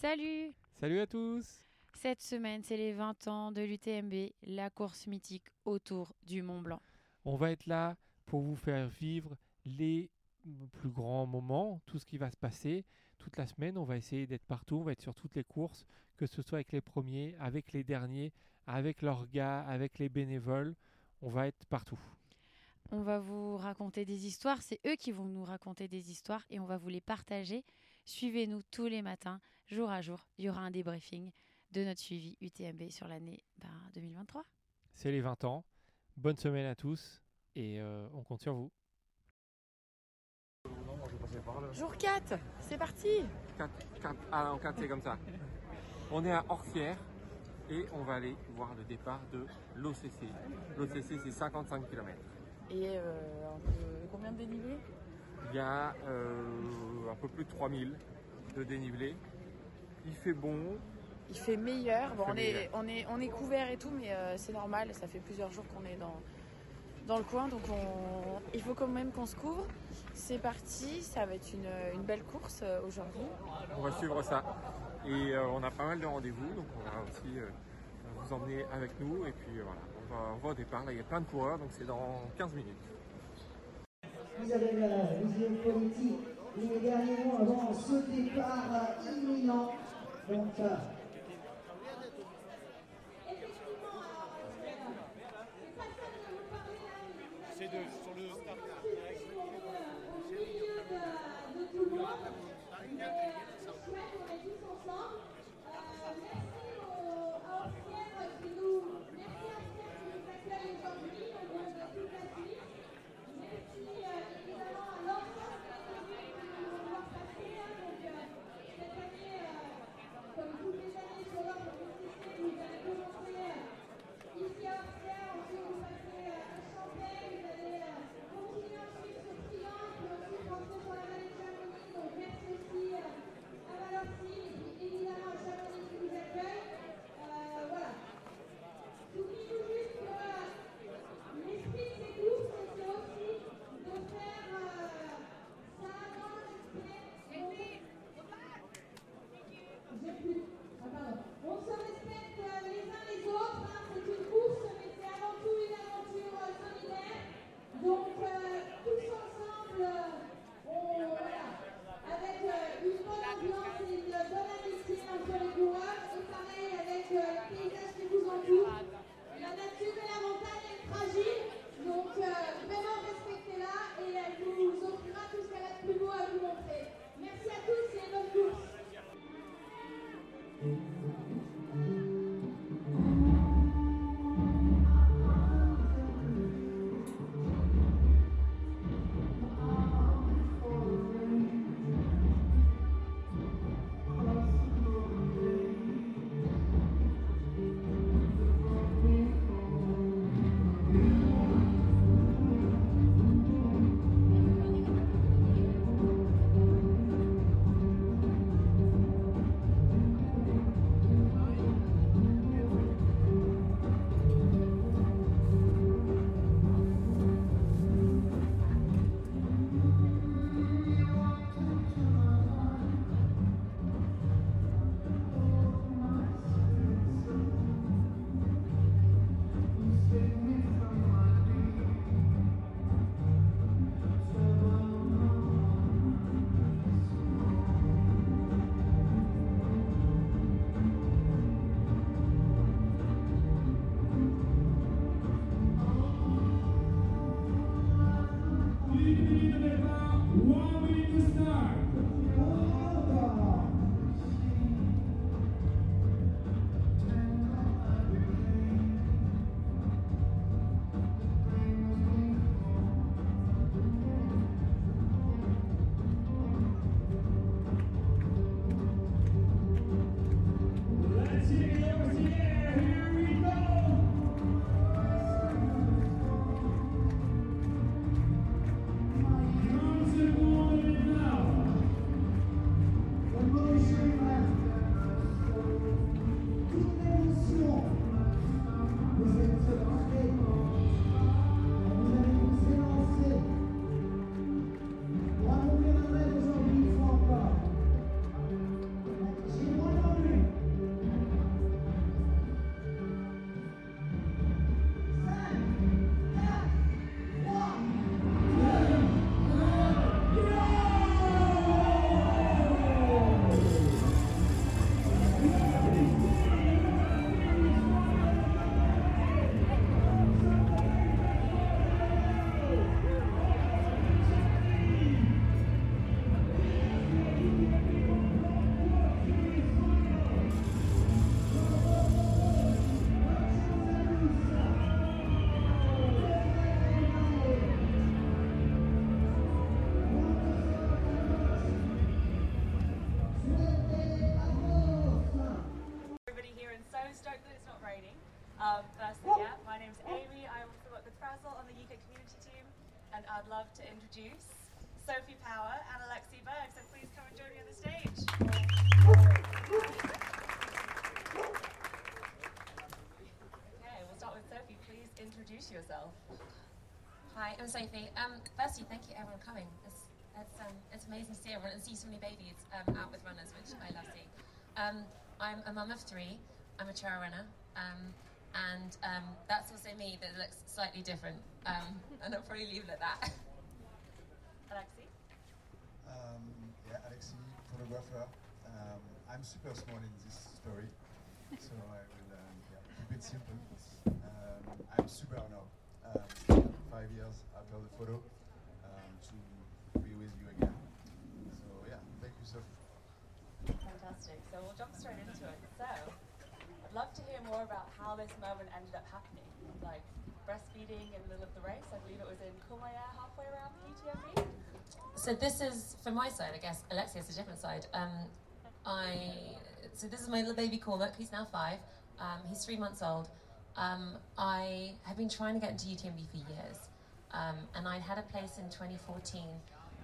Salut Salut à tous Cette semaine, c'est les 20 ans de l'UTMB, la course mythique autour du Mont Blanc. On va être là pour vous faire vivre les plus grands moments, tout ce qui va se passer toute la semaine. On va essayer d'être partout, on va être sur toutes les courses, que ce soit avec les premiers, avec les derniers, avec leurs gars, avec les bénévoles. On va être partout. On va vous raconter des histoires, c'est eux qui vont nous raconter des histoires et on va vous les partager. Suivez-nous tous les matins, jour à jour. Il y aura un débriefing de notre suivi UTMB sur l'année 2023. C'est les 20 ans. Bonne semaine à tous et euh, on compte sur vous. Jour 4, c'est parti 4, 4, ah, en 4 c'est comme ça. On est à Orsières et on va aller voir le départ de l'OCC. L'OCC c'est 55 km. Et euh, combien de dénivelé Il y a euh, un peu plus de 3000 de dénivelé. Il fait bon. Il fait meilleur. Bon, fait on, meilleur. Est, on, est, on est couvert et tout, mais euh, c'est normal. Ça fait plusieurs jours qu'on est dans, dans le coin, donc on, il faut quand même qu'on se couvre. C'est parti, ça va être une, une belle course euh, aujourd'hui. On va suivre ça. Et on a pas mal de rendez-vous, donc on va aussi vous emmener avec nous. Et puis voilà, on va, on va au départ. Là, il y a plein de coureurs, donc c'est dans 15 minutes. Vous avez la vision politique les derniers mots avant ce départ imminent. Donc, love to introduce Sophie Power and Alexi Berg. So please come and join me on the stage. Okay, we'll start with Sophie. Please introduce yourself. Hi, I'm Sophie. Um, firstly, thank you everyone coming. It's, it's, um, it's amazing to see everyone and see so many babies um, out with runners, which I love seeing. Um, I'm a mum of three. I'm a trail runner. Um, and um, that's also me that looks slightly different. Um, and I'll probably leave it at that. Alexi? Um, yeah, Alexi, photographer. Um, I'm super small in this story, so I will um, yeah, keep it simple. Um, I'm super honored, um, five years after the photo, um, to be with you again. So yeah, thank you, Sophie. Fantastic. So we'll jump straight into it. So I'd love to hear more about how this moment ended up happening. Like breastfeeding in the middle of the race. I believe it was in Courmayeur halfway around the UTMB. So this is from my side, I guess. Alexia is a different side. Um, I so this is my little baby Cormac. He's now five. Um, he's three months old. Um, I have been trying to get into UTMB for years, um, and I'd had a place in 2014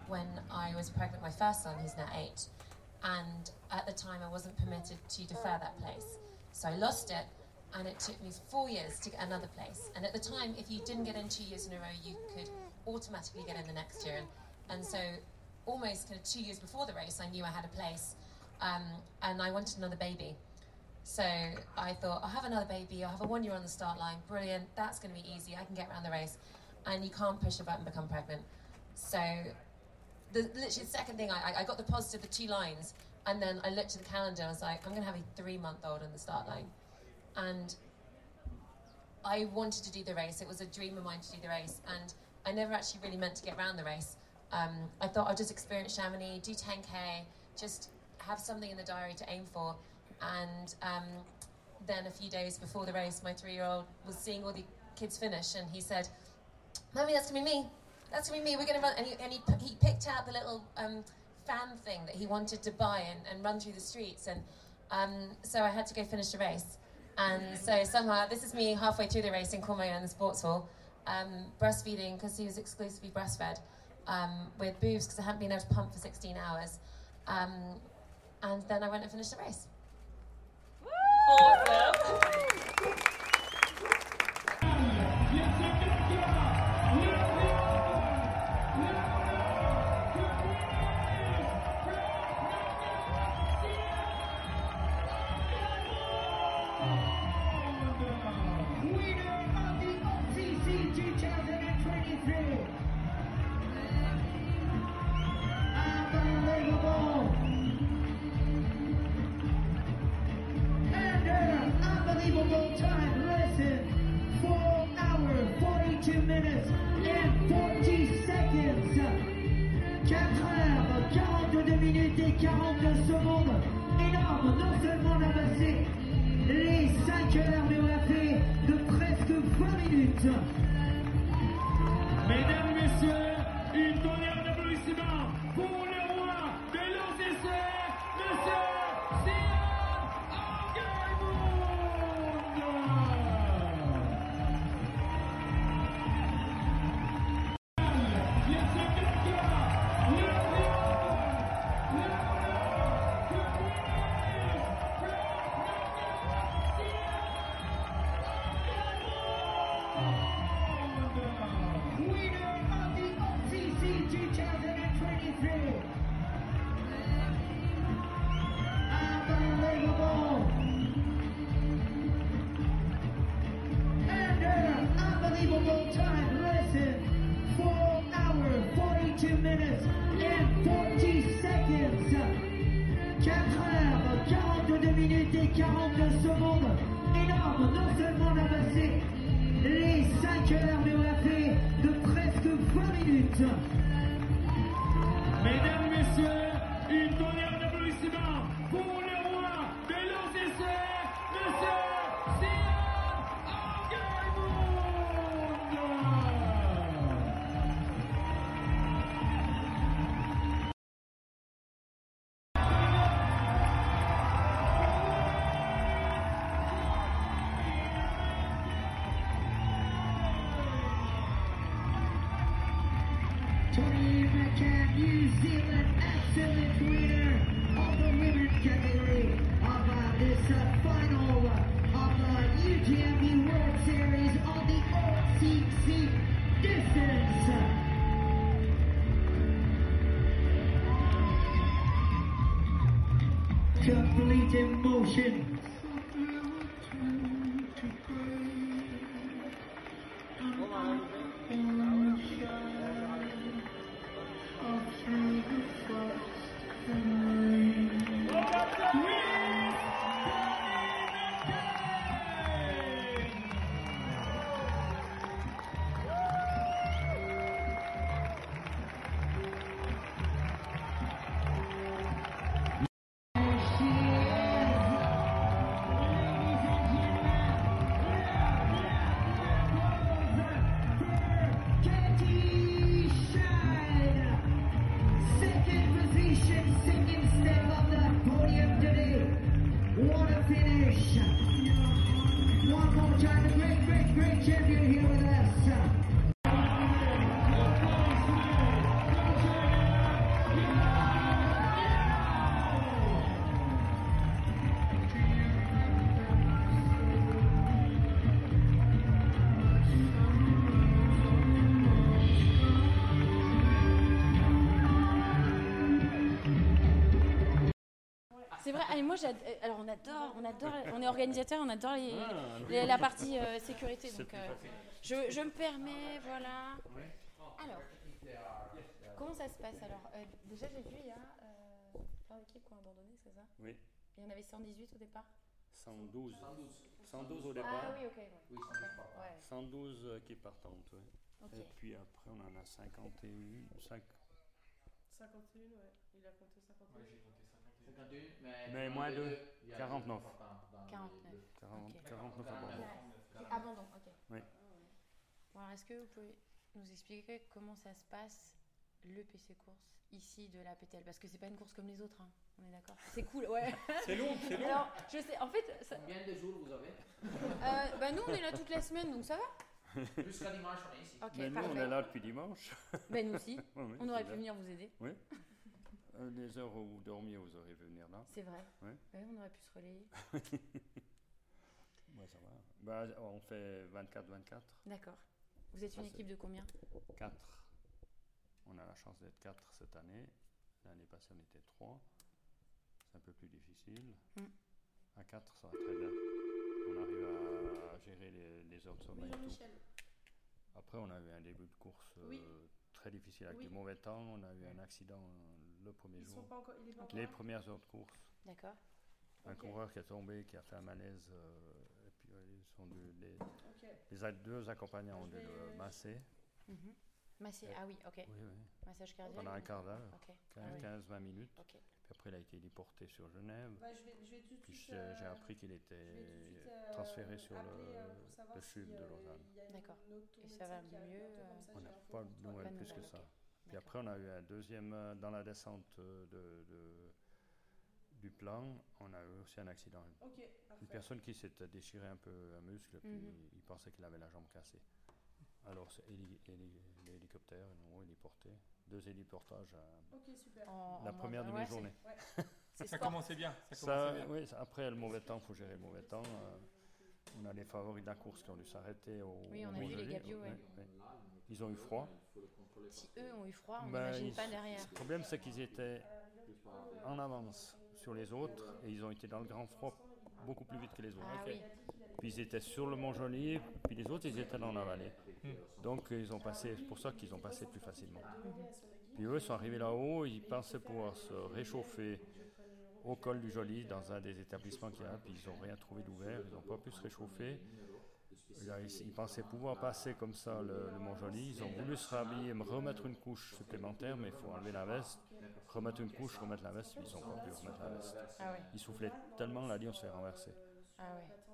when I was pregnant with my first son, who's now eight. And at the time, I wasn't permitted to defer that place, so I lost it. And it took me four years to get another place. And at the time, if you didn't get in two years in a row, you could automatically get in the next year. And so, almost kind of two years before the race, I knew I had a place, um, and I wanted another baby. So I thought, I'll have another baby. I'll have a one-year on the start line. Brilliant. That's going to be easy. I can get around the race, and you can't push a button and become pregnant. So, the literally the second thing I, I- got the positive, the two lines, and then I looked at the calendar. and I was like, I'm going to have a three-month-old on the start line, and I wanted to do the race. It was a dream of mine to do the race, and I never actually really meant to get around the race. Um, I thought I'd just experience Chamonix, do 10k, just have something in the diary to aim for. And um, then a few days before the race, my three-year-old was seeing all the kids finish, and he said, "Mummy, that's gonna be me. That's gonna be me. We're gonna run." And he, and he, he picked out the little um, fan thing that he wanted to buy and, and run through the streets, and um, so I had to go finish the race. And so somehow, this is me halfway through the race in Courmayeur in the sports hall, um, breastfeeding because he was exclusively breastfed um, with boobs because I hadn't been able to pump for 16 hours. Um, and then I went and finished the race. Awesome. Can New Zealand excellent winner of the women's category of this final of the World Series on the distance. Complete emotion. Katie moi euh, alors on adore, on adore, on est organisateur, on adore les- les- la partie euh, sécurité. Donc euh, je, je me permets, voilà. Alors, comment ça se passe alors? Euh, Déjà j'ai vu il y a euh, plein d'équipes qui ont abandonné, c'est ça? Oui, Il y en avait 118 au départ? 112. 112 au Ah départ. oui, ok. ouais. Ouais. 112 euh, qui partantes, oui. Ok. Et puis après, on en a 51. 5... 51, ouais. Il a compté 51. Mais moins de 49. 49. 40, Ok. 49 abandons. Abandon, ok. Oui. Bon, alors, est-ce que vous pouvez nous expliquer comment ça se passe le PC course ici de la PTL Parce que c'est pas une course comme les autres, hein. on est d'accord? C'est cool, ouais. C'est long, c'est long. Alors, je sais, en fait, ça- Combien de jours vous avez? Euh, bah, nous on est là toute la semaine, donc ça va Jusqu'à dimanche, on est ici. Ok, Mais nous, parfait. on est là depuis dimanche. Ben nous aussi. Ouais, oui, on aurait pu bien. venir vous aider. Oui. Les heures où vous dormiez, vous auriez pu venir là. C'est vrai. Ouais. Ouais, on aurait pu se relayer. Ouais, ça va. Bah, on fait 24-24. D'accord. Vous êtes une équipe de combien? 4. On a la chance d'être 4 cette année. L'année passée, on était 3. C'est un peu plus difficile. Mm. À 4, ça va très bien. On arrive à, gérer les, les heures de sommeil. Oui. Jean-Michel. Après, on a eu un début de course euh, très difficile avec Oui. du mauvais temps. On a eu un accident euh, le premier Ils sont jour. pas encore. Il est pas encore Les premières heures de course. D'accord. Un coureur qui est tombé, qui a fait un malaise. euh, et puis, euh, ils sont dû- les, les deux accompagnants ont dû le masser. Mhm. Massé, Ouais. ah oui, ok. Oui, oui. Massage cardiaque. Pendant un quart d'heure. Ok. 15, Ah oui. 15-20 minutes. Ok. Puis après, il a été déporté sur Genève. Bah, je vais, je vais tout Puis suite. j'ai euh, appris qu'il était suite, euh, transféré sur euh, le, si, sud de euh, Lausanne. D'accord. Et ça va mieux, euh, On n'a pas de nouvelles plus que ça. Puis après, on a eu un deuxième euh, dans la descente euh, de, de- du plan. On a eu aussi un accident. Une personne qui s'est déchiré un peu un muscle, puis Mhm. il pensait qu'il avait la jambe cassée. Alors, c'est héli- héli- l'hélicoptère, non, héliporté. Deux héliportages à Ok, super. En- la en première ouais, demi-journée. Ouais. Ça commençait bien. Ça Ça, commençait bien. oui, ça- après le mauvais temps, il faut gérer le mauvais temps. euh, on a les favoris de la course qui ont dû s'arrêter au. Oui, on au a vu les Gabios, ouais. ouais. Ils ont eu froid. Si eux ont eu froid, on Ben, n'imagine pas derrière. Le problème, c'est qu'ils étaient en avance sur les autres et ils ont été dans le grand froid beaucoup plus vite que les autres. Ah oui. Puis ils étaient sur le Mont-Joli, puis les autres, ils étaient dans la vallée. Donc ils ont passé, c'est pour ça qu'ils ont passé plus facilement. Puis eux sont arrivés là-haut, ils pensaient pouvoir se réchauffer au col du Joli dans un des établissements qu'il y a, puis ils n'ont rien trouvé d'ouvert, ils n'ont pas pu se réchauffer. Là, ils, pensaient pouvoir passer comme ça le, le Mont-Joli, ils ont voulu se rhabiller, me remettre une couche supplémentaire, mais il faut enlever la veste, remettre une couche, remettre la veste, ils n'ont pas pu remettre la veste. Ah. Ils soufflaient tellement, là, dit, on se fait renverser. Ah.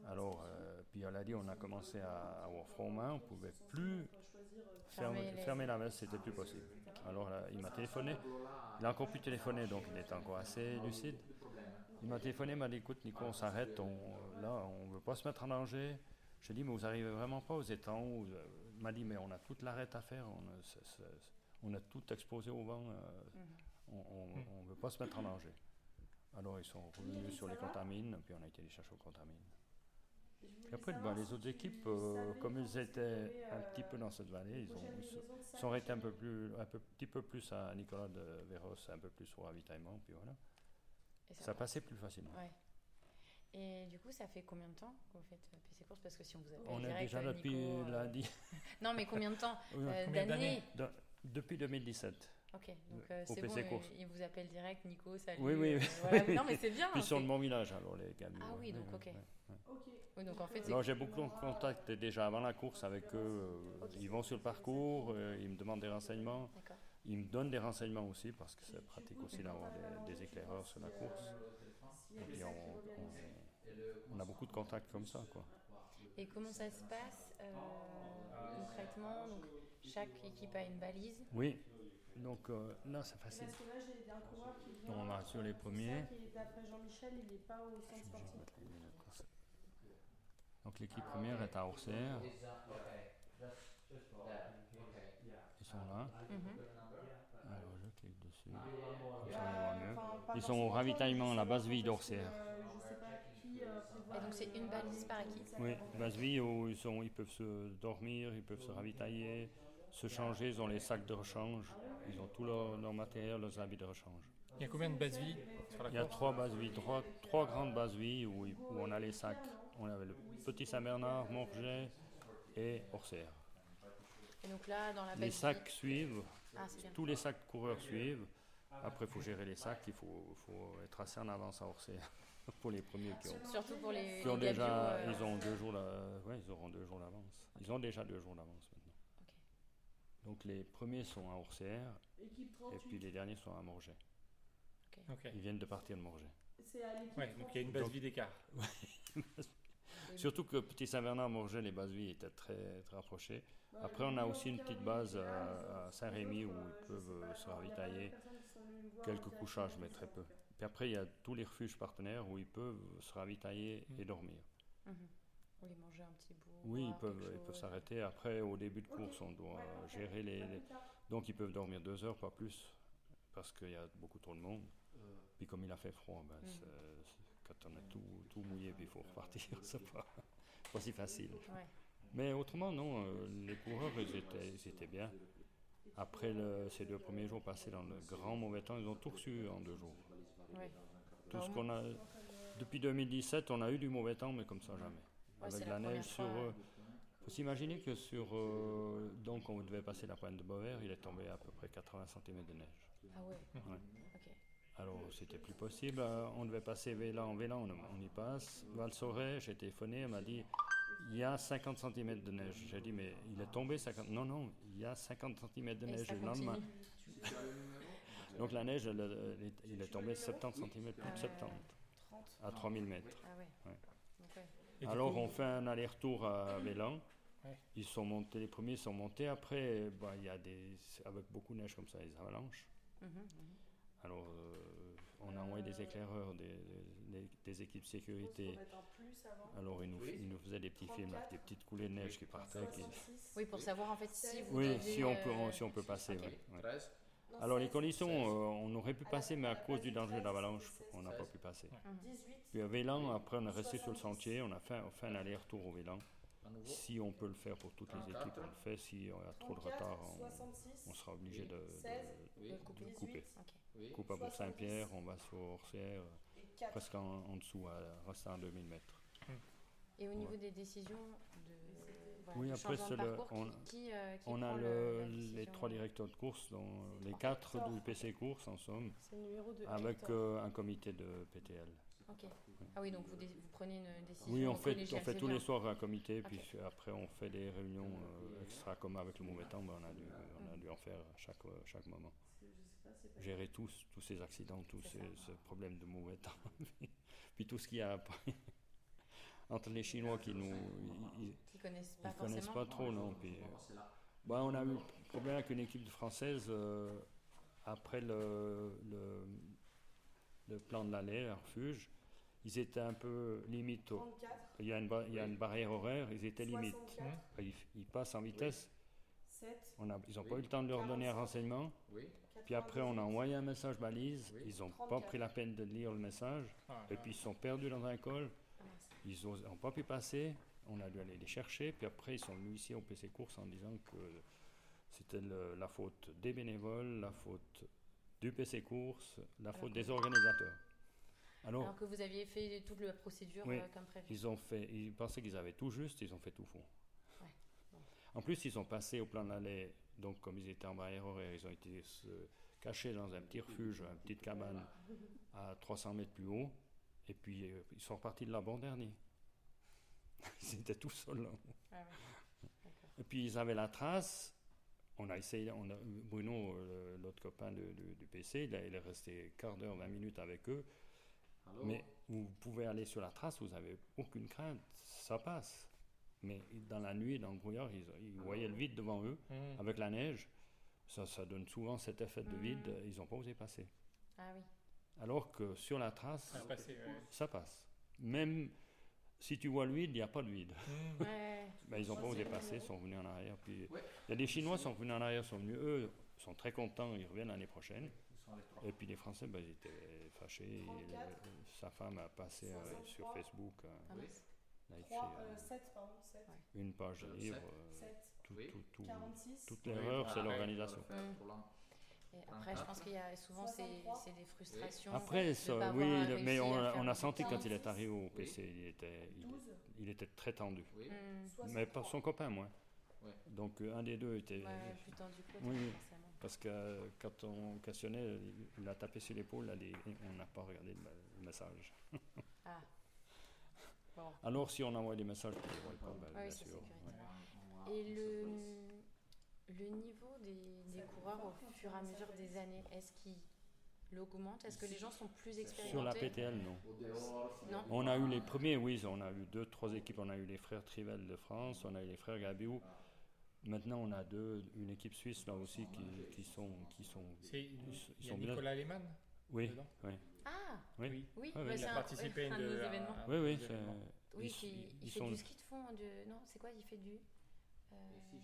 Alors, euh, puis à la dit, on a commencé à avoir froid aux mains, on pouvait plus Fermer fermer, les- fermer la veste, c'était plus possible. Alors là, il m'a téléphoné, il a encore pu téléphoner, donc il était encore assez lucide. Il m'a téléphoné, il m'a dit, écoute Nico, on s'arrête, on, là, on ne veut pas se mettre en danger. J'ai dit, mais vous arrivez vraiment pas aux étangs Il m'a dit, mais on a toute l'arrête à faire, on, euh, a tout exposé au vent. euh. On ne veut pas se mettre en danger. Alors ils sont revenus sur les contamines, puis on a été les chercher aux contamines. Puis après, ben, les autres équipes, euh, comme ils étaient un petit peu dans cette vallée, ils, ont, ils sont arrêtés un peu plus, un peu, petit peu plus à Nicolas de Véros, un peu plus au ravitaillement, puis voilà. Et Ça passait plus facilement. Ouais. Et du coup, ça fait combien de temps que vous faites euh, PC Course Parce que si on vous appelle On est direct, déjà euh, depuis Nico, euh, lundi. Non, mais combien de temps? Oui, euh, combien D'années d'années? De- depuis 2017. Ok, donc euh, c'est bon, Course. il, il vous appelle direct, Nico, salut. Oui, oui. euh, voilà. Non, mais c'est bien. Puis sur le bon village, alors les gars. Ah oui, donc ok. Ok. Oui, donc en fait, c'est. Alors j'ai beaucoup de contacts déjà avant la course avec eux. Ils vont sur le parcours, euh, ils me demandent des renseignements. D'accord. Ils me donnent des renseignements aussi parce que c'est pratique aussi d'avoir des, des éclaireurs sur la course. Et puis on, on- on a beaucoup de contacts comme ça. Quoi. Et comment ça se passe euh, concrètement? Donc, chaque équipe a une balise. Oui, donc euh, là c'est facile. Parce que là, j'ai un coureur qui vient. On va sur les premiers. C'est ça qui est, D'après Jean-Michel, il n'est pas au centre sportif. Donc l'équipe première est à Orsières. Ils sont là. Alors je clique dessus. Mieux. Ils sont au ravitaillement, la base vie d'Orsières. Euh, je sais pas qui euh, prévoit. Et donc, c'est une balise par équipe. Oui, base vie où ils, sont, ils peuvent se dormir, ils peuvent se ravitailler, se changer, ils ont les sacs de rechange, ils ont tout leur, leur matériel, leurs habits de rechange. Il y a combien de bases vie sur la Il y a trois bases vie, trois, trois grandes bases vie où, on a les sacs. On avait le Petit Saint-Bernard, Morget et Orsières. Et donc là, dans la Les sacs suivent, Ah, tous les sacs coureurs suivent. Après, il faut gérer les sacs, il faut, faut être assez en avance à Orsières pour les premiers qui ont. Surtout pour les. Qui ont les déjà, euh, ils ont deux jours, ouais, ils auront deux jours d'avance. Ils ont déjà deux jours d'avance maintenant. Donc les premiers sont à Orsières et 38. puis les derniers sont à Morget. Ok. Ils viennent de partir de Morget. C'est à l'équipe Ouais, donc il y a une base Donc- vie d'écart. Surtout que Petit Saint-Bernard, Morget, les bases vie étaient très, très rapprochées. Après, on a aussi une petite base à, Saint-Rémy où ils peuvent euh, se ravitailler. Quelques couchages, mais très peu. Puis après, il y a tous les refuges partenaires où ils peuvent se ravitailler et dormir. Mhm. Ou les manger un petit bout. Oui, ils peuvent, ils s'arrêter. Après, au début de course, on doit gérer les, les- Donc, ils peuvent dormir deux heures, pas plus, parce qu'il y a beaucoup trop de monde. Puis, comme il a fait froid, ben, c'est- quand on est tout, tout mouillé, puis il faut repartir, c'est pas, pas si facile. Ouais. Mais autrement, non, euh, les coureurs, ils étaient, ils étaient bien. Après le- ces deux premiers jours passés dans le grand mauvais temps, ils ont tout reçu en deux jours. Tout ce qu'on a. Depuis 2017, on a eu du mauvais temps, mais comme ça, jamais. Ouais, Avec la la, neige sur. fois, euh, faut s'imaginer que sur. euh, donc, on devait passer la pointe de Beauvert, il est tombé à peu près 80 cm de neige. Ah ouais. Ouais. Ok. Alors, c'était plus possible. Euh, On devait passer Vélan en Vélan, on, on y passe. Val-Soret, j'ai téléphoné, elle m'a dit il y a 50 cm de neige. J'ai dit mais il est tombé 50. Non, non, il y a 50 cm de neige le lendemain. Donc, la neige, elle, elle est- il est tombé 70 cm, plus de 70, 30. à 3000 mètres. Ah ouais. Alors on fait un aller-retour à Vélan. Ouais. Ils sont montés, les premiers sont montés. Après, bah, il y a des, avec beaucoup de neige comme ça, des avalanches. Mhm, mhm. Alors euh, on a envoyé des éclaireurs, des, des- des équipes sécurité. Alors ils nous, ils nous faisaient des petits films avec des petites coulées de neige qui partaient. qui- Oui, pour savoir en fait si vous Oui, si on peut, euh, si on peut passer. Alors les conditions, euh, on aurait pu passer, mais à cause du danger d'avalanche, on n'a pas pu passer. Puis à Vélan, après on est resté sur le sentier, on a fait, on fait un aller-retour au Vélan. Si on peut le faire pour toutes les équipes, on le fait. Si on a trop de retard, on, on sera obligé de, de- de couper. Coupe à Bourg-Saint-Pierre, on va sur Orsières, presque en, en dessous, à à 2000 mètres. Et au niveau des décisions de voilà, Oui, après, de le- parcours, on, qui, qui, euh, qui on a le- les trois directeurs de course, dont les quatre du PC Course en somme, avec euh, un comité de PTL. Ok. Ah oui, donc vous, prenez une décision Oui, on fait, on fait tous bien. les soirs un comité, puis après on fait des réunions euh, extra, comme avec le mauvais temps, ben, on, a dû, on a dû en faire à chaque, chaque moment. Gérer tous, tous ces accidents, tous ces, ces problèmes de mauvais temps, puis tout ce qu'il y a après. Entre les Chinois qui nous. Ils, Qui connaissent pas ils connaissent forcément. pas trop, non. Puis, euh, bah, on a eu problème avec une équipe de française euh, après le, le, le plan de l'allée, un refuge. Ils étaient un peu limite. au- 34. Il y, a une, ba- il y a une barrière horaire, ils étaient limite. 64. Ils, ils passent en vitesse. 7. On a, ils n'ont Oui. pas eu le temps de leur donner un 45. renseignement. Oui. Puis après, on a envoyé un message balise. Oui. Ils n'ont pas 34. pris la peine de lire le message. Ah, Et ah. puis ils se sont perdus dans un col. Ils n'ont pas pu passer. On a dû aller les chercher. Puis après, ils sont venus ici au PC Course en disant que c'était la faute des bénévoles, la faute du PC Course, la faute des organisateurs. Alors, Alors que vous aviez fait toute la procédure Oui. euh, comme prévu. ils ont fait, ils pensaient qu'ils avaient tout juste, ils ont fait tout faux. En plus, ils sont passés au plan de l'allée, donc comme ils étaient en barrière horaire, ils ont été se cacher dans un petit refuge, une petite cabane à 300 mètres plus haut, et puis euh, ils sont repartis de là bon dernier. ils étaient tout seuls là. Ah ouais. Et puis ils avaient la trace. On a essayé, on a, Bruno, euh, l'autre copain de- de- du PC, il, a- il est resté quart d'heure, 20 minutes avec eux. Alors, Mais vous pouvez aller sur la trace, vous n'avez aucune crainte, ça passe. Mais dans la nuit, dans le brouillard, ils, ils voyaient le vide devant eux, Hmm. avec la neige. Ça, ça donne souvent cet effet de vide, Mhm. ils n'ont pas osé passer. Ah oui. Alors que sur la trace, Ça a passé, ouais. ça passe. Même si tu vois le vide, il n'y a pas de vide. Hmm. Ouais. Ben, ils n'ont pas osé passer, ils sont venus en arrière. Puis Ouais. il y a des Chinois qui sont venus en arrière, sont venus, eux, sont très contents, ils reviennent l'année prochaine. Et puis les Français, ben, ils étaient fâchés. et 34. le- sa femme a passé euh, sur 63. Facebook, euh, Ah Oui. Mince. elle a écrit 3, euh, 7, pardon, 7. une page de Euh, livre. euh, 7. tout, Oui. tout, tout- 46. toute Oui, l'erreur, c'est voilà, l'organisation. Et après, je pense qu'il y a souvent c'est 63. c'est des frustrations. Après, ça, oui, le- mais on, a- on senti quand il est 46. arrivé au Oui. PC, il était, il, 12. il était très tendu. Oui. Hmm. Mais pas son copain, moi. Ouais. Donc euh, un des deux était. Ouais, plus tendu que Oui, forcément. Parce que quand on questionnait, il, a tapé sur l'épaule, on n'a pas regardé le, le message. Ah. Bon. Alors si on envoie des messages, on ne pas, ben, Ah oui, bien ça, sûr. ouais. Et le, niveau des, des coureurs au fur et à mesure des années, est-ce qu'il augmente Est-ce que les gens sont plus expérimentés Sur la PTL, non. On a eu les premiers, oui, on a eu deux, trois équipes. On a eu les frères Trivel de France, on a eu les frères Gabiou. Maintenant, on a deux, une équipe suisse là aussi qui, qui sont, qui sont, C'est- ils, sont- Il y a. Nicolas Lehmann? Oui, oui, Ah oui, Oui. Oui, Ah oui, bah, il c'est Il a un- participé un à de nos événements. à- oui, oui. à- c'est- Oui, ils- il ils fait sont- du ski de fond. De... Non, c'est quoi Il fait du. euh, si,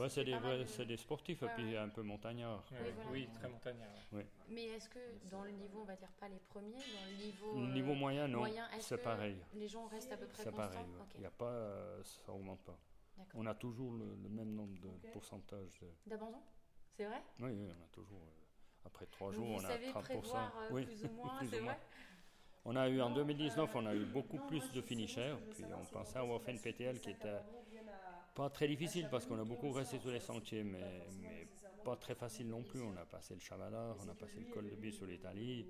Ouais, c'est des, c'est des sportifs Ouais, et puis ouais. un peu montagnards. Ouais, Oui, ouais. voilà. Oui, très montagnard. ouais. Mais est-ce que dans le niveau, on va dire pas les premiers, dans le niveau. Le euh, niveau moyen, non, moyen, est-ce c'est pareil. Les gens restent à peu près C'est constants pareil. ouais. Ok, Il y a pas, euh, ça augmente pas. d'accord. On a toujours le, le même nombre de Ok. pourcentage. De... D'abandon? C'est vrai? Oui, oui, on a toujours. euh, après trois jours, vous on a savez 30%. prévoir euh, oui, plus ou moins, plus ou moins. vrai On a eu en Non, 2019, euh, on a eu beaucoup non, plus de finishers. Puis on pensait avoir fait une PTL qui était pas très difficile parce qu'on a beaucoup resté sur les sentiers, mais, pas mais très facile non plus. On a passé le Chavalard, on a passé le col de Bille sur l'Italie,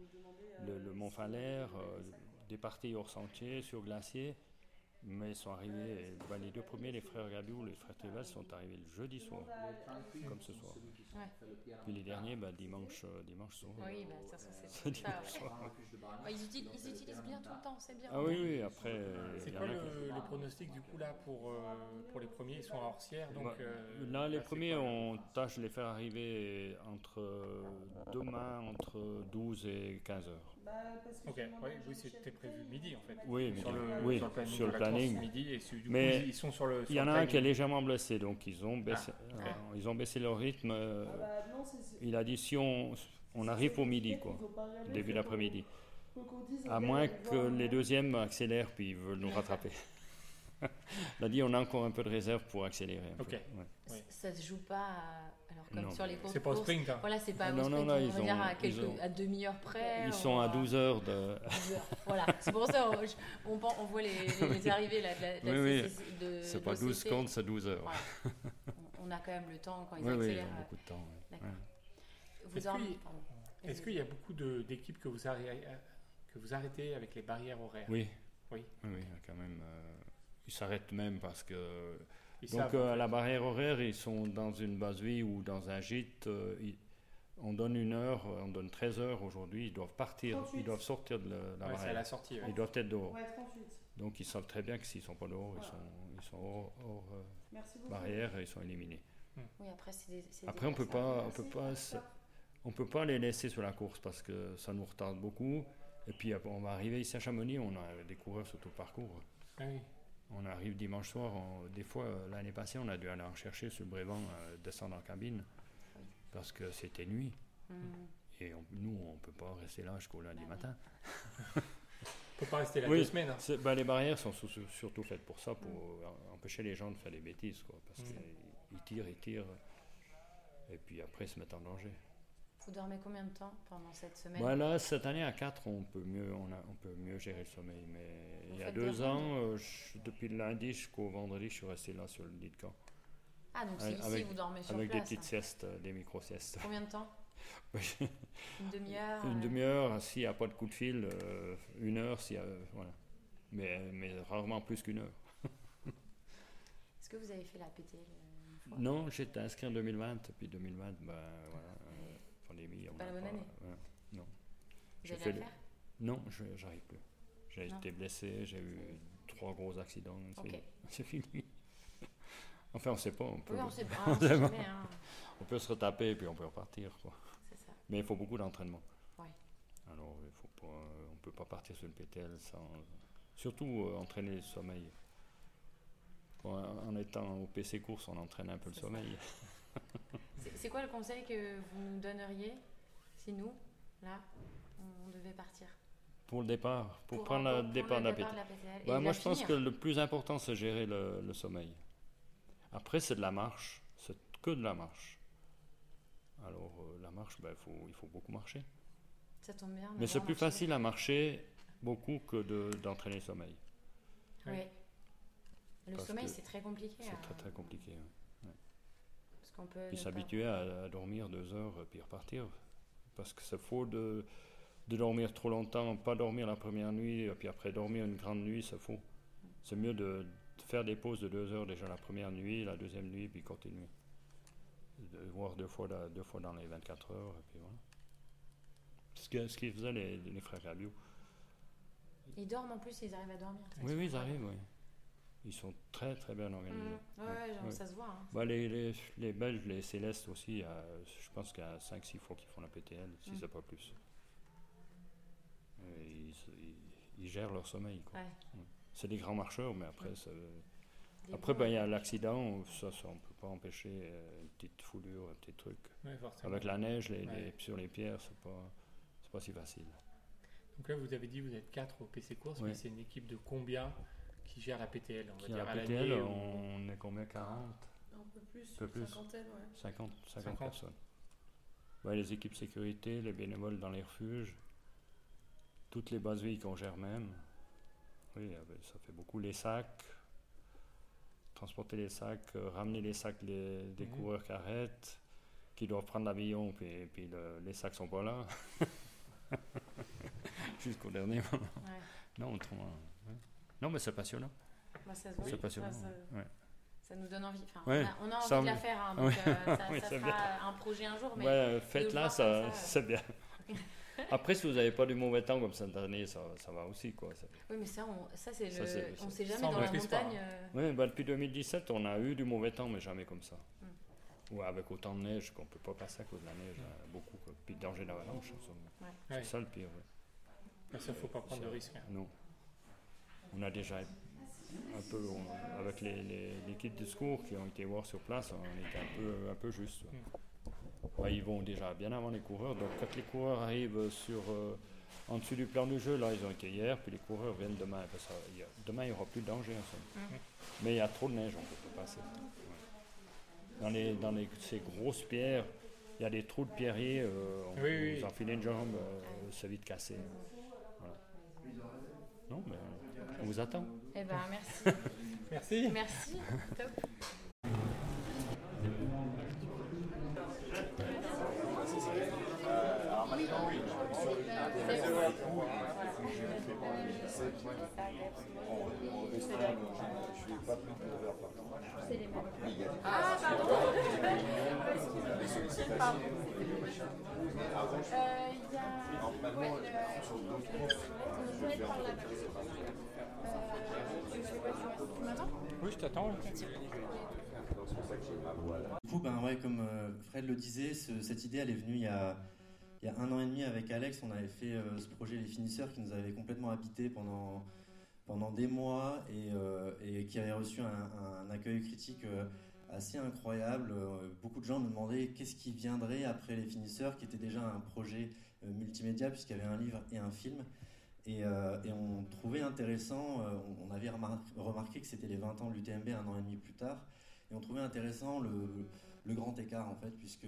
le, le Mont Falaire, euh, des parties hors sentier, sur glacier. Mais ils sont arrivés, ben, les deux premiers, les frères Gabiou, les frères Trival, sont arrivés le jeudi soir, Le 38, comme ce soir. Ouais. Puis les derniers, ben, dimanche, euh, dimanche soir. Oui, bah, de toute façon, c'est ça. dimanche ouais. soir. Ouais, ils, utilisent, ils utilisent bien tout le temps, c'est bien. Ah oui, oui, après. euh, C'est y quoi le, qui- le pronostic du coup là pour, euh, pour les premiers? Ils sont à Orsières, donc. Bah, euh, Là, les premiers, on tâche de les faire arriver entre euh, demain, entre 12 et 15 heures. Ok, oui, oui c'était prévu midi en fait. Oui, midi. sur le, Oui, sur le planning. sur le de la course, planning. midi, et sur- du coup, Mais ils, ils sont sur le. Il y en a un qui est légèrement blessé, donc ils ont baissé, Ah. euh, ils ont baissé leur rythme. euh, Ah bah, non, c'est- c'est- il a dit si on, on arrive au midi, quoi, début d'après-midi. À moins que les hein. deuxièmes accélèrent puis ils veulent nous rattraper. il a dit on a encore un peu de réserve pour accélérer. un peu. Ok. Ouais. Ça se joue pas à- Alors, comme Non. sur les courses. C'est pas au sprint. hein. Voilà, c'est pas Non, au non, sprint, non, on ils va dire à, ils quelques, ont- à demi-heure près. Ils on sont à va- 12 heures de. 12 heures. Voilà, c'est pour ça on, voit les, les- les arrivées là, de la, Oui, oui. De- C'est pas 12 l'OCC. secondes, c'est 12 heures. Voilà. On, on a quand même le temps quand ils Oui, oui, ils accélèrent. ont beaucoup de temps. ouais. D'accord. Ouais. Vous Est-ce en- qu'il- pardon. Est-ce qu'il y a beaucoup de- d'équipes que, vous arrêtez- que vous arrêtez avec les barrières horaires? Oui. Oui. Oui, oui, quand même. euh, ils s'arrêtent même parce que. Ils Donc, euh, à fait. la barrière horaire, ils sont dans une base vie ou dans un gîte. euh, ils- on donne une heure, on donne 13 heures aujourd'hui. Ils doivent partir, 38. ils doivent sortir de la, la Ouais, c'est à barrière. la sortie. ouais. Ils doivent être dehors. Ouais, 38. Donc, ils savent très bien que s'ils ne sont pas dehors, ils sont, ils sont hors, hors, euh, Merci barrière et ils sont éliminés. Oui, après, c'est des. c'est des Après, on peut pas, on peut pas, on peut pas les laisser sur la course parce que ça nous retarde beaucoup. Et puis, on va arriver ici à Chamonix, on a des coureurs sur tout le parcours. Ah oui. On arrive dimanche soir, on- des fois, euh, l'année passée, on a dû aller en chercher sur le Brévent, euh, descendre en cabine, parce que c'était nuit. Mm. Et on- nous, on ne peut pas rester là jusqu'au lundi matin. Faut pas rester là Oui, deux semaines. hein. ben, les barrières sont surtout faites pour ça, pour euh, empêcher les gens de faire des bêtises, quoi, parce Mm. qu'ils tirent, ils tirent, et puis après ils se mettent en danger. Vous dormez combien de temps pendant cette semaine Voilà, cette année à 4, on peut mieux, on, a- on peut mieux gérer le sommeil. Mais il y a deux ans, euh, je- depuis le lundi jusqu'au vendredi, je suis resté là sur le lit de camp. Ah, donc c'est ici, avec- vous dormez sur Avec place. des petites hein. siestes, euh, des micro-siestes. Combien de temps Une demi-heure Une euh, demi-heure, s'il n'y a pas de coup de fil, euh, une heure, s'il y a, voilà. Mais, mais rarement plus qu'une heure. Est-ce que vous avez fait la euh, fois? Non, j'étais inscrit en 2020, puis 2020, ben voilà, euh, pandémie. on Pas la n'a bonne année ouais, non. Vous J'ai allez fait la le- faire Non, je j'arrive plus. J'ai été blessé, j'ai eu trois gros accidents. c'est- fini. enfin, on sait pas. On peut, Oui, on sait pas, on sait jamais, hein. on peut se retaper et puis on peut repartir. Quoi. C'est ça. Mais il faut beaucoup d'entraînement. Alors, il faut pas, on peut pas partir sur le PTL sans. Surtout euh, entraîner le sommeil. Bon, en étant au PC course, on entraîne un peu le sommeil. C'est- C'est quoi le conseil que vous nous donneriez si nous, là, on devait partir Pour le départ, pour, Pour- prendre le pour départ le de la départ PTL. de la PTL et Bah, moi, je pense que le plus important, c'est gérer le, le sommeil. Après, c'est de la marche. C'est que de la marche. Alors, euh, la marche, faut, il faut beaucoup marcher. Ça tombe bien. Mais c'est plus marcher. facile à marcher beaucoup que de- d'entraîner le sommeil. Oui. Le Parce sommeil, c'est très compliqué. C'est à- très très compliqué. ouais. Ouais. Parce qu'on peut. Puis s'habituer à, à dormir deux heures puis repartir. Parce que c'est faux de, de dormir trop longtemps, pas dormir la première nuit, et puis après dormir une grande nuit, c'est faux. C'est mieux de, de faire des pauses de deux heures déjà la première nuit, la deuxième nuit, puis continuer. De voir deux fois, la- deux fois dans les 24 heures, et puis voilà. Ce que- ce qu'ils faisaient les, les frères Rabiot. Ils dorment en plus, ils arrivent à dormir. ça, Oui, oui, ils arrivent, oui. Ils sont très très bien organisés. Mhm. Ouais, genre, ça se voit, hein. Bah, les, les, les Belges, les Célestes aussi, euh, je pense qu'il y a 5-6 fois qu'ils font la PTL, si Mhm. c'est pas plus. Et ils, ils- ils gèrent leur sommeil. quoi. Ouais. Ouais. C'est des grands marcheurs, mais après, ça- après ben, il y a l'accident, ça, ça on peut pas empêcher euh, une petite foulure, un petit truc. Ouais. Avec la neige, les, Ouais. les- sur les pierres, c'est pas, c'est pas si facile. Donc là, vous avez dit vous êtes 4 au PC Course, Ouais. mais c'est une équipe de combien qui gère la PTL on va Qui a dire la à PTL, ou- on est combien 40 Un peu plus, Un peu plus. cinquantaine, ouais. 50, 50, 50. personnes. Ouais, les équipes sécurité, les bénévoles dans les refuges, toutes les bases qu'on gère même. Oui, ah ben, ça fait beaucoup. Les sacs, transporter les sacs, euh, ramener les sacs des, des Mhm. coureurs qui arrêtent, qui doivent prendre l'avion, puis, puis le- les sacs sont pas là. Jusqu'au dernier moment. Ouais. Non, autrement, ouais. non, mais c'est passionnant. Bah, ça c'est passionnant. Ça, ça- ouais. Ça nous donne envie. Enfin, on, a, on a envie ça de la faire, hein, donc euh, ça, ça bien. un projet un jour. Mais comme ça, c'est bien. Après, si vous n'avez pas du mauvais temps comme cette année, ça, ça va aussi. Quoi. Ça- Oui, mais ça, on, ça c'est le. on c'est- sait jamais dans la montagne. euh, Oui, bah, depuis 2017, on a eu du mauvais temps, mais jamais comme ça. Hmm. Ou avec autant de neige qu'on ne peut pas passer à cause de la neige, hein, beaucoup. Quoi. Puis danger d'avalanche, Ouais. c'est Ouais. ça le pire. ouais. Mais ça, faut pas prendre de Ça, risques. hein. Non. On a déjà un peu, on- avec les, les, les kits de secours qui ont été voir sur place, on était un peu, un peu juste. ouais. Ils vont déjà bien avant les coureurs. Donc quand les coureurs arrivent sur, euh, en dessus du plan du jeu, là ils ont été hier, puis les coureurs viennent demain. Parce que demain il n'y aura plus de danger en somme. Mhm. Mais il y a trop de neige, on ne peut pas passer. Ouais. Dans, les, dans les, ces grosses pierres, il y a des trous de pierriers, euh, on Oui, peut oui. une jambe, euh, c'est vite cassé. Voilà. Non, mais on vous attend. Eh ben, merci. Merci. merci. Top. Ah, pardon. Pardon. Oui, je t'attends. Du coup, ben ouais, comme euh, Fred le disait, ce- cette idée elle est venue il y, a, il y a un an et demi avec Alex. On avait fait euh, ce projet Les Finisseurs qui nous avait complètement habité pendant, pendant des mois et, euh, qui avait reçu un, accueil critique euh, assez incroyable. Beaucoup de gens me demandaient qu'est-ce qui viendrait après Les Finisseurs, qui était déjà un projet multimédia, puisqu'il y avait un livre et un film. Et, on trouvait intéressant, on, avait remar- remarqué que c'était les 20 ans de l'UTMB un an et demi plus tard, et on trouvait intéressant le grand écart en fait, puisque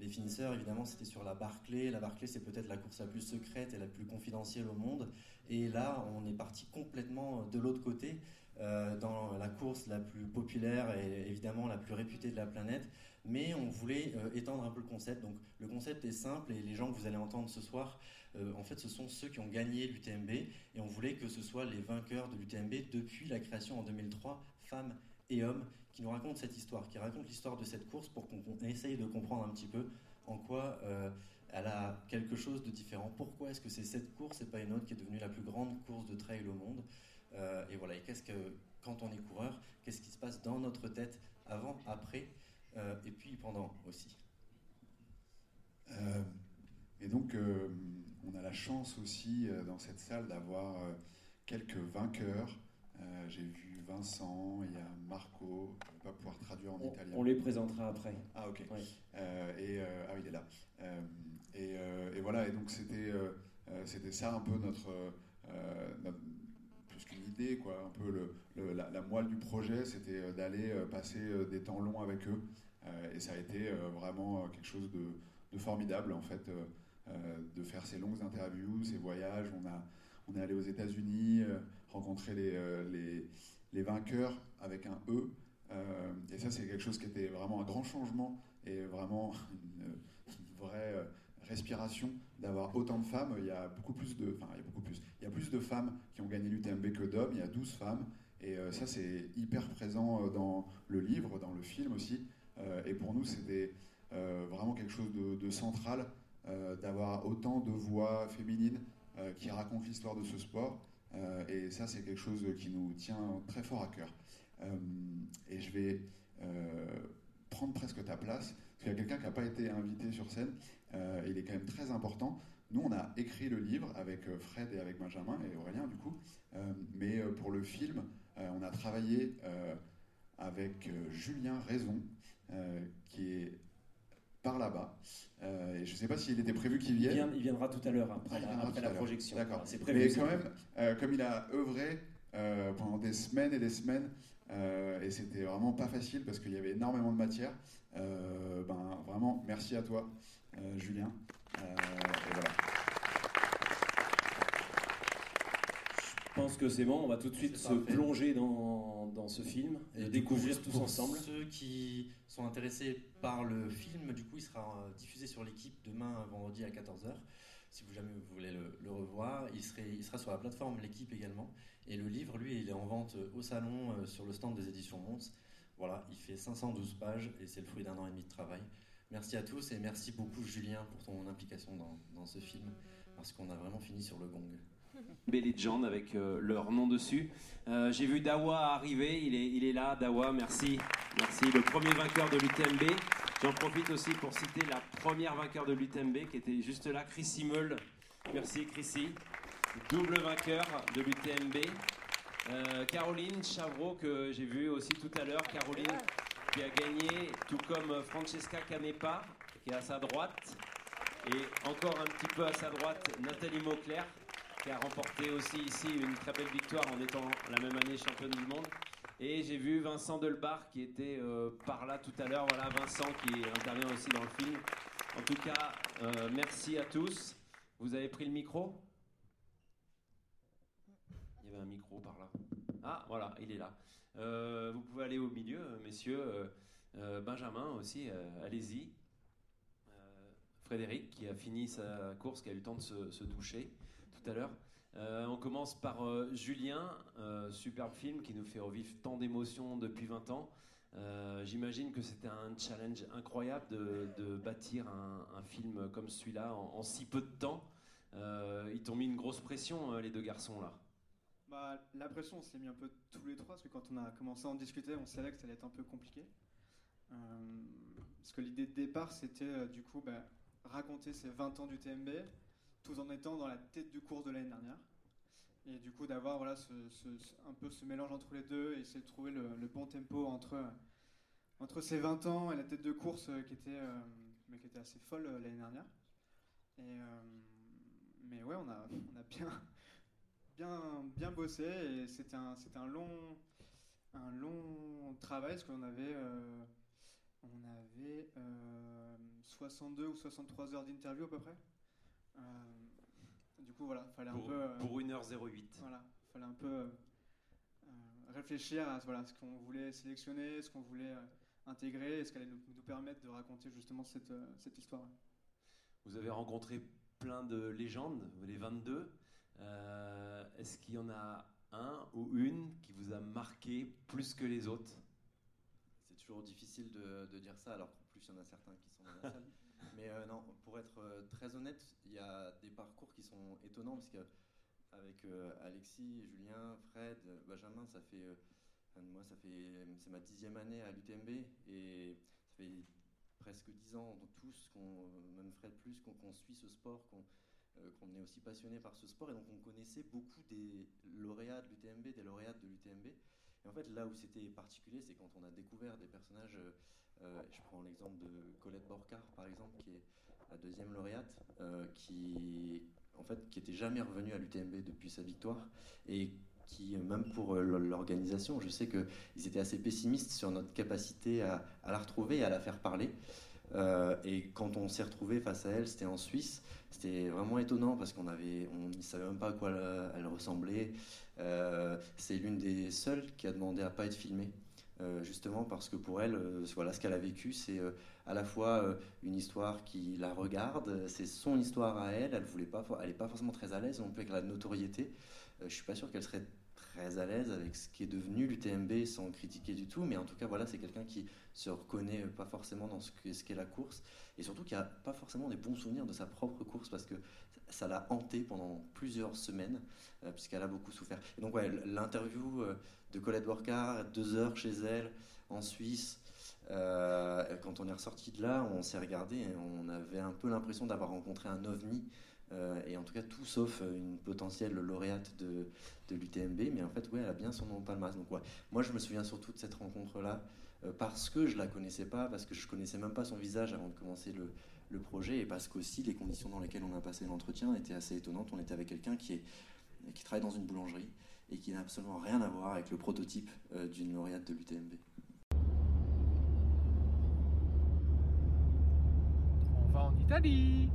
les finisseurs, évidemment, c'était sur la Barclay. La Barclay, c'est peut-être la course la plus secrète et la plus confidentielle au monde. Et là, on est parti complètement de l'autre côté, euh, dans la course la plus populaire et évidemment la plus réputée de la planète. Mais on voulait euh, étendre un peu le concept. Donc, le concept est simple et les gens que vous allez entendre ce soir, euh, en fait, ce sont ceux qui ont gagné l'UTMB. Et on voulait que ce soit les vainqueurs de l'UTMB depuis la création en 2003, femmes et hommes, qui nous racontent cette histoire, qui racontent l'histoire de cette course pour qu'on essaye de comprendre un petit peu en quoi euh, elle a quelque chose de différent. Pourquoi est-ce que c'est cette course et pas une autre qui est devenue la plus grande course de trail au monde? Euh, Et voilà, et qu'est-ce que, quand on est coureur, qu'est-ce qui se passe dans notre tête avant, après, euh, et puis pendant aussi? Et donc, on a la chance aussi dans cette salle d'avoir quelques vainqueurs. J'ai vu Vincent, il y a Marco, je ne vais pas pouvoir traduire en On- italien. on les présentera après. Ah, ok. Ouais. Euh, et, euh, ah, il est là. Euh, et, euh, et voilà, et donc c'était c'était ça un peu notre, notre- plus qu'une idée, quoi, un peu le, le- la, la moelle du projet, c'était d'aller passer des temps longs avec eux. Et ça a été vraiment quelque chose de, de formidable, en fait, de faire ces longues interviews, ces voyages. On, a, on est allé aux États-Unis, euh, rencontrer les, euh, les, les vainqueurs avec un E. Euh, et ça, c'est quelque chose qui était vraiment un grand changement et vraiment une, vraie euh, respiration d'avoir autant de femmes. Il y a beaucoup plus de, enfin, il y a beaucoup plus. Il y a plus de femmes qui ont gagné l'UTMB que d'hommes. Il y a 12 femmes. Et euh, ça, c'est hyper présent dans le livre, dans le film aussi. Et pour nous, c'était vraiment quelque chose de, central d'avoir autant de voix féminines qui racontent l'histoire de ce sport. Euh, et ça, c'est quelque chose qui nous tient très fort à cœur. Euh, et je vais euh, prendre presque ta place, parce qu'il y a quelqu'un qui n'a pas été invité sur scène. Il est quand même très important. Nous, on a écrit le livre avec Fred et avec Benjamin et Aurélien, du coup. Mais pour le film, on a travaillé avec Julien Raison, qui est par là-bas. Euh, et je ne sais pas s'il était prévu qu'il vienne. Il, vient- il viendra tout à l'heure après, Ah, après la projection. D'accord. C'est prévu. Mais quand même, euh, comme il a œuvré euh, pendant des semaines et des semaines, et c'était vraiment pas facile parce qu'il y avait énormément de matière, ben, vraiment, merci à toi, Julien. Et voilà. Je pense que c'est bon, on va tout de suite se parfait. plonger dans, dans ce film et, Et découvrir tous pour ensemble. Ceux qui sont intéressés par le film, du coup, il sera euh, diffusé sur l'équipe demain, vendredi à 14h. Si vous jamais vous voulez le, le revoir, il, serait, il sera sur la plateforme l'équipe également. Et le livre, lui, il est en vente euh, au salon euh, sur le stand des éditions Mons. Voilà, il fait 512 pages et c'est le fruit d'un an et demi de travail. Merci à tous et merci beaucoup Julien pour ton implication dans, dans ce film parce qu'on a vraiment fini sur le gong. Legend avec euh, leur nom dessus. Euh, J'ai vu Dawa arriver, il est, il est là, Dawa, merci. Merci, le premier vainqueur de l'UTMB. J'en profite aussi pour citer la première vainqueur de l'UTMB qui était juste là, Chrissy Meul. Merci Chrissy, double vainqueur de l'UTMB. Euh, Caroline Chavreau que j'ai vu aussi tout à l'heure, Caroline qui a gagné, tout comme Francesca Canepa qui est à sa droite. Et encore un petit peu à sa droite, Nathalie Mauclerc qui a remporté aussi ici une très belle victoire en étant la même année championne du monde. Et j'ai vu Vincent Delbar qui était euh, par là tout à l'heure. Voilà, Vincent qui intervient aussi dans le film. En tout cas, euh, merci à tous. Vous avez pris le micro? Il y avait un micro par là. Ah, voilà, il est là. Euh, vous pouvez aller au milieu, messieurs. Benjamin aussi, allez-y. Frédéric qui a fini sa course, qui a eu le temps de se, se doucher tout à l'heure. Euh, on commence par euh, Julien, euh, superbe film qui nous fait revivre tant d'émotions depuis 20 ans. J'imagine que c'était un challenge incroyable de, bâtir un, film comme celui-là en, si peu de temps. Ils t'ont mis une grosse pression, les deux garçons là. Bah, la pression, on s'est mis un peu tous les trois, parce que quand on a commencé à en discuter, on savait que ça allait être un peu compliqué. Parce que l'idée de départ, c'était du coup bah, raconter ces 20 ans du TMB, tout en étant dans la tête du cours de l'année dernière. Et du coup, d'avoir voilà, un peu ce mélange entre les deux et essayer de trouver le, bon tempo entre, entre ses 20 ans et la tête de course euh, qui était, euh, qui était assez folle euh, l'année dernière. Mais ouais, on a, on a bien, bien, bien bossé et c'était un, un long, un long travail parce qu'on avait, on avait euh, 62 ou 63 heures d'interview à peu près. Coup, voilà, fallait Pour- un peu. euh, pour 1h08. Voilà, fallait un peu euh, euh, réfléchir à voilà, ce qu'on voulait sélectionner, ce qu'on voulait euh, intégrer et ce qu'allait nous, nous permettre de raconter justement cette, euh, cette histoire. Vous avez rencontré plein de légendes, les 22. Euh, Est-ce qu'il y en a un ou une qui vous a marqué plus que les autres? C'est toujours difficile de, de dire ça, alors qu'en plus, il y en a certains qui sont dans la salle. Mais euh, non, pour être euh, très honnête, il y a des parcours qui sont étonnants, parce que avec euh, Alexis, Julien, Fred, Benjamin, ça fait, moi, ça fait, c'est ma dixième année à l'UTMB, et ça fait presque dix ans, donc tous, qu'on, même Fred plus, qu'on, suit ce sport, qu'on, qu'on est aussi passionné par ce sport, et donc on connaissait beaucoup des lauréats de l'UTMB, des lauréates de l'UTMB. Et en fait, là où c'était particulier, c'est quand on a découvert des personnages. Euh, je prends l'exemple de Colette Borcar, par exemple, qui est la deuxième lauréate, euh, qui en fait qui était jamais revenue à l'UTMB depuis sa victoire et qui, euh, même pour l'organisation, je sais qu'ils étaient assez pessimistes sur notre capacité à, la retrouver et à la faire parler. Et quand on s'est retrouvé face à elle, c'était en Suisse. C'était vraiment étonnant parce qu'on on ne savait même pas à quoi elle, ressemblait. C'est l'une des seules qui a demandé à pas être filmée. Euh, justement parce que pour elle, euh, voilà, ce qu'elle a vécu, c'est euh, à la fois une histoire qui la regarde, c'est son histoire à elle. Elle voulait pas, for- elle est pas forcément très à l'aise non plus avec la notoriété. Je suis pas sûr qu'elle serait très à l'aise avec ce qui est devenu l'UTMB sans critiquer du tout, mais en tout cas voilà, c'est quelqu'un qui se reconnaît pas forcément dans ce qu'est la course et surtout qui a pas forcément des bons souvenirs de sa propre course parce que ça l'a hanté pendant plusieurs semaines euh, puisqu'elle a beaucoup souffert. Et donc ouais, l'interview euh, de Colette Borcar, deux heures chez elle en Suisse. euh, quand on est ressorti de là, on s'est regardé on avait un peu l'impression d'avoir rencontré un ovni. et en tout cas, tout sauf une potentielle lauréate de, de l'UTMB. Mais en fait, ouais, elle a bien son nom au palmarès. Donc, ouais, moi, je me souviens surtout de cette rencontre-là parce que je la connaissais pas, parce que je connaissais même pas son visage avant de commencer le, le projet et parce qu'aussi les conditions dans lesquelles on a passé l'entretien étaient assez étonnantes. On était avec quelqu'un qui, est, qui travaille dans une boulangerie et qui n'a absolument rien à voir avec le prototype euh, d'une lauréate de l'UTMB. On va en Italie